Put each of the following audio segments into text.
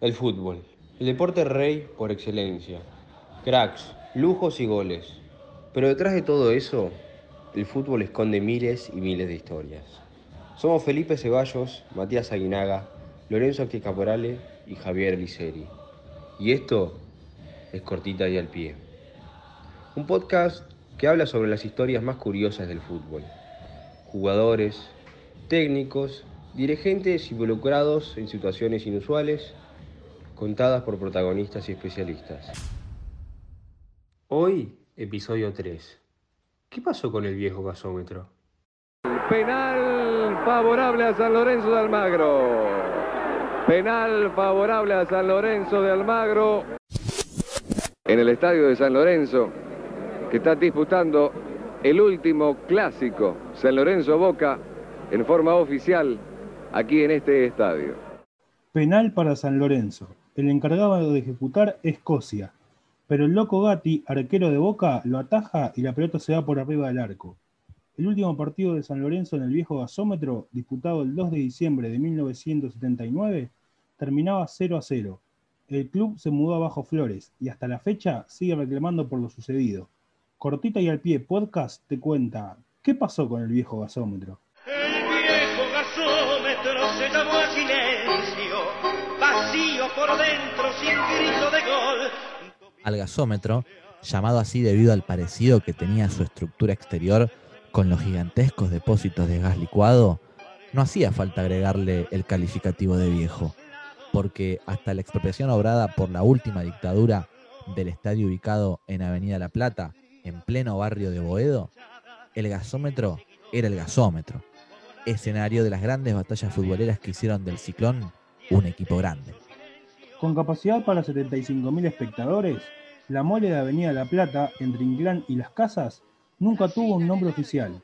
El fútbol, el deporte rey por excelencia. Cracks, lujos y goles. Pero detrás de todo eso, el fútbol esconde miles y miles de historias. Somos Felipe Ceballos, Matías Aguinaga, Lorenzo Caporale y Javier Liceri. Y esto es Cortita y al Pie. Un podcast que habla sobre las historias más curiosas del fútbol. Jugadores, técnicos, dirigentes involucrados en situaciones inusuales contadas por protagonistas y especialistas. Hoy, episodio 3. ¿Qué pasó con el viejo gasómetro? Penal favorable a San Lorenzo de Almagro. Penal favorable a San Lorenzo de Almagro. En el estadio de San Lorenzo, que está disputando el último clásico, San Lorenzo Boca, en forma oficial, aquí en este estadio. Penal para San Lorenzo el encargado de ejecutar Escocia, pero el loco Gatti, arquero de Boca, lo ataja y la pelota se va por arriba del arco. El último partido de San Lorenzo en el viejo gasómetro, disputado el 2 de diciembre de 1979, terminaba 0 a 0. El club se mudó a Bajo Flores y hasta la fecha sigue reclamando por lo sucedido. Cortita y al pie podcast te cuenta qué pasó con el viejo gasómetro. Al gasómetro, llamado así debido al parecido que tenía su estructura exterior con los gigantescos depósitos de gas licuado, no hacía falta agregarle el calificativo de viejo, porque hasta la expropiación obrada por la última dictadura del estadio ubicado en Avenida La Plata, en pleno barrio de Boedo, el gasómetro era el gasómetro, escenario de las grandes batallas futboleras que hicieron del Ciclón un equipo grande. Con capacidad para 75.000 espectadores, la mole de Avenida La Plata, entre Inclán y Las Casas, nunca tuvo un nombre oficial.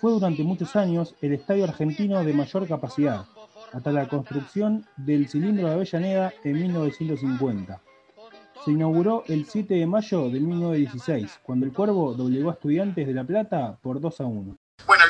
Fue durante muchos años el estadio argentino de mayor capacidad, hasta la construcción del cilindro de Avellaneda en 1950. Se inauguró el 7 de mayo de 1916, cuando el Cuervo doblegó a estudiantes de La Plata por 2 a 1.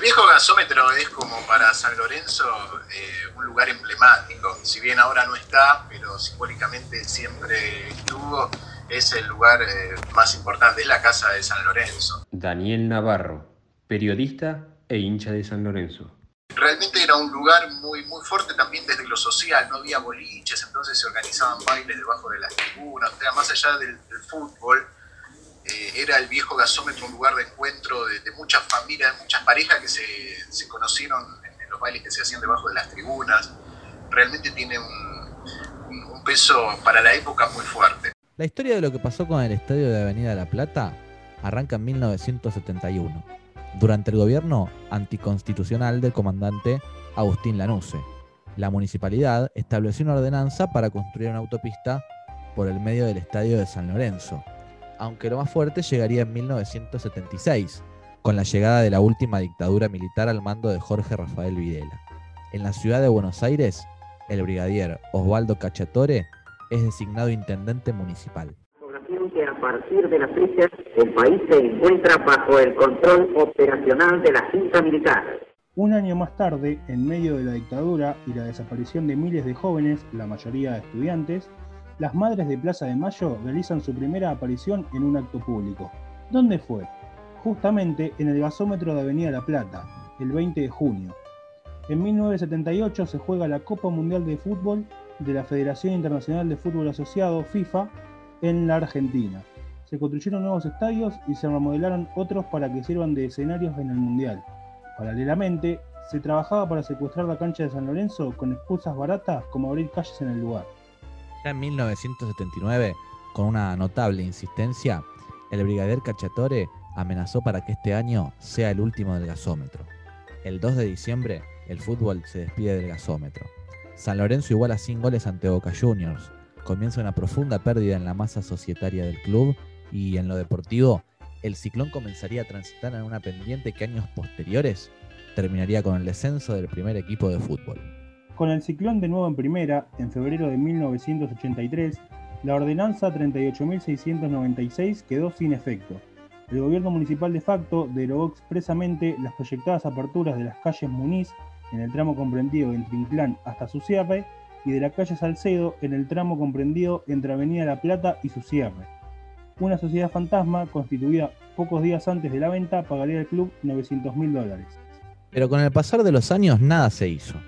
Viejo gasómetro es como para San Lorenzo eh, un lugar emblemático. Si bien ahora no está, pero simbólicamente siempre estuvo, es el lugar eh, más importante, es la casa de San Lorenzo. Daniel Navarro, periodista e hincha de San Lorenzo. Realmente era un lugar muy, muy fuerte también desde lo social, no había boliches, entonces se organizaban bailes debajo de las tribunas, o sea, más allá del fútbol era el viejo gasómetro un lugar de encuentro de, muchas familias, de muchas parejas que se, conocieron en, los bailes que se hacían debajo de las tribunas. Realmente tiene un, un peso para la época muy fuerte. La historia de lo que pasó con el estadio de Avenida La Plata arranca en 1971, durante el gobierno anticonstitucional del comandante Agustín Lanuse. La municipalidad estableció una ordenanza para construir una autopista por el medio del estadio de San Lorenzo, aunque lo más fuerte llegaría en 1976, con la llegada de la última dictadura militar al mando de Jorge Rafael Videla. En la ciudad de Buenos Aires, el brigadier Osvaldo Cachatore es designado intendente municipal. Que a partir de la fecha, el país se encuentra bajo el control operacional de la Junta Militar. Un año más tarde, en medio de la dictadura y la desaparición de miles de jóvenes, la mayoría estudiantes, las Madres de Plaza de Mayo realizan su primera aparición en un acto público. ¿Dónde fue? Justamente en el gasómetro de Avenida La Plata, el 20 de junio. En 1978 se juega la Copa Mundial de Fútbol de la Federación Internacional de Fútbol Asociado, FIFA, en la Argentina. Se construyeron nuevos estadios y se remodelaron otros para que sirvan de escenarios en el Mundial. Paralelamente, se trabajaba para secuestrar la cancha de San Lorenzo con excusas baratas como abrir calles en el lugar. Ya en 1979, con una notable insistencia, el brigadier Cachatore amenazó para que este año sea el último del gasómetro. El 2 de diciembre, el fútbol se despide del gasómetro. San Lorenzo iguala sin goles ante Boca Juniors. Comienza una profunda pérdida en la masa societaria del club y en lo deportivo, el ciclón comenzaría a transitar en una pendiente que años posteriores terminaría con el descenso del primer equipo de fútbol. Con el ciclón de nuevo en primera, en febrero de 1983, la ordenanza 38.696 quedó sin efecto. El gobierno municipal de facto derogó expresamente las proyectadas aperturas de las calles Muniz en el tramo comprendido entre Inclán hasta su cierre y de la calle Salcedo en el tramo comprendido entre Avenida La Plata y su cierre. Una sociedad fantasma constituida pocos días antes de la venta pagaría al club 900 mil dólares. Pero con el pasar de los años nada se hizo.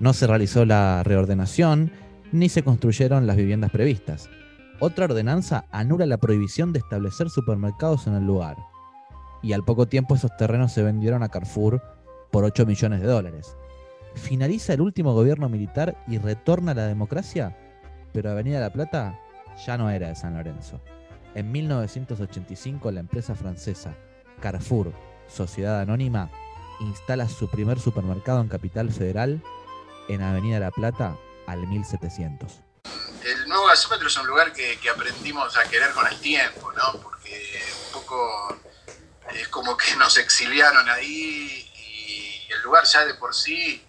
No se realizó la reordenación ni se construyeron las viviendas previstas. Otra ordenanza anula la prohibición de establecer supermercados en el lugar. Y al poco tiempo esos terrenos se vendieron a Carrefour por 8 millones de dólares. Finaliza el último gobierno militar y retorna la democracia, pero Avenida La Plata ya no era de San Lorenzo. En 1985 la empresa francesa Carrefour, Sociedad Anónima, instala su primer supermercado en Capital Federal en Avenida La Plata al 1700. El nuevo gasómetro es un lugar que, que aprendimos a querer con el tiempo, ¿no? Porque un poco es como que nos exiliaron ahí y el lugar ya de por sí,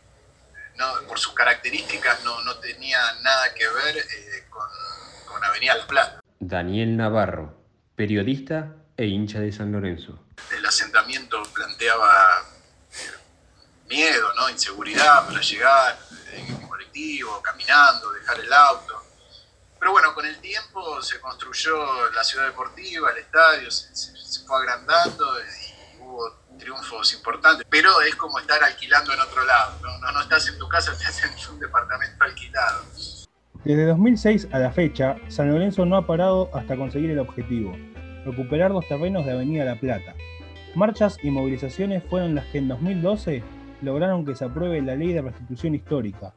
no, por sus características, no, no tenía nada que ver eh, con, con Avenida La Plata. Daniel Navarro, periodista e hincha de San Lorenzo. El asentamiento planteaba eh, miedo, ¿no? inseguridad para llegar colectivo, caminando, dejar el auto. Pero bueno, con el tiempo se construyó la ciudad deportiva, el estadio, se, se- fue agrandando y hubo triunfos importantes. Pero es como estar alquilando en otro lado. No, no, no estás en tu casa, estás en un departamento alquilado. Desde 2006 a la fecha, San Lorenzo no ha parado hasta conseguir el objetivo, recuperar los terrenos de Avenida La Plata. Marchas y movilizaciones fueron las que en 2012 lograron que se apruebe la ley de restitución histórica,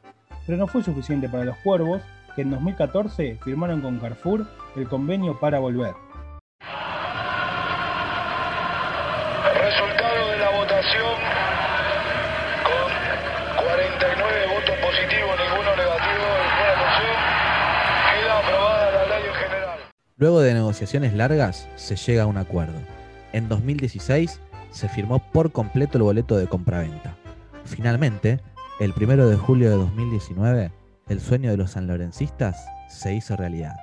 pero no fue suficiente para los cuervos, que en 2014 firmaron con Carrefour el convenio para volver. Resultado de la votación con 49 votos positivos, ninguno negativo. Queda aprobada la ley en general. Luego de negociaciones largas, se llega a un acuerdo. En 2016 se firmó por completo el boleto de compraventa. Finalmente, el 1 de julio de 2019, el sueño de los sanlorencistas se hizo realidad.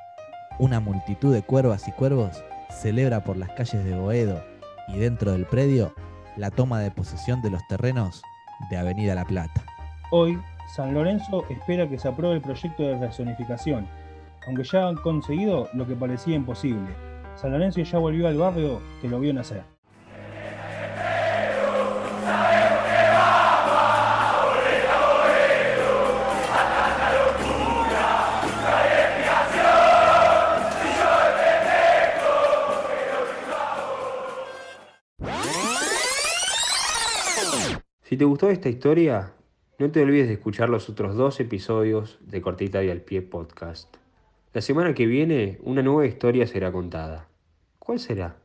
Una multitud de cuervas y cuervos celebra por las calles de Boedo y dentro del predio la toma de posesión de los terrenos de Avenida La Plata. Hoy, San Lorenzo espera que se apruebe el proyecto de rezonificación, aunque ya han conseguido lo que parecía imposible. San Lorenzo ya volvió al barrio que lo vio nacer. Si te gustó esta historia, no te olvides de escuchar los otros dos episodios de Cortita y al Pie podcast. La semana que viene una nueva historia será contada. ¿Cuál será?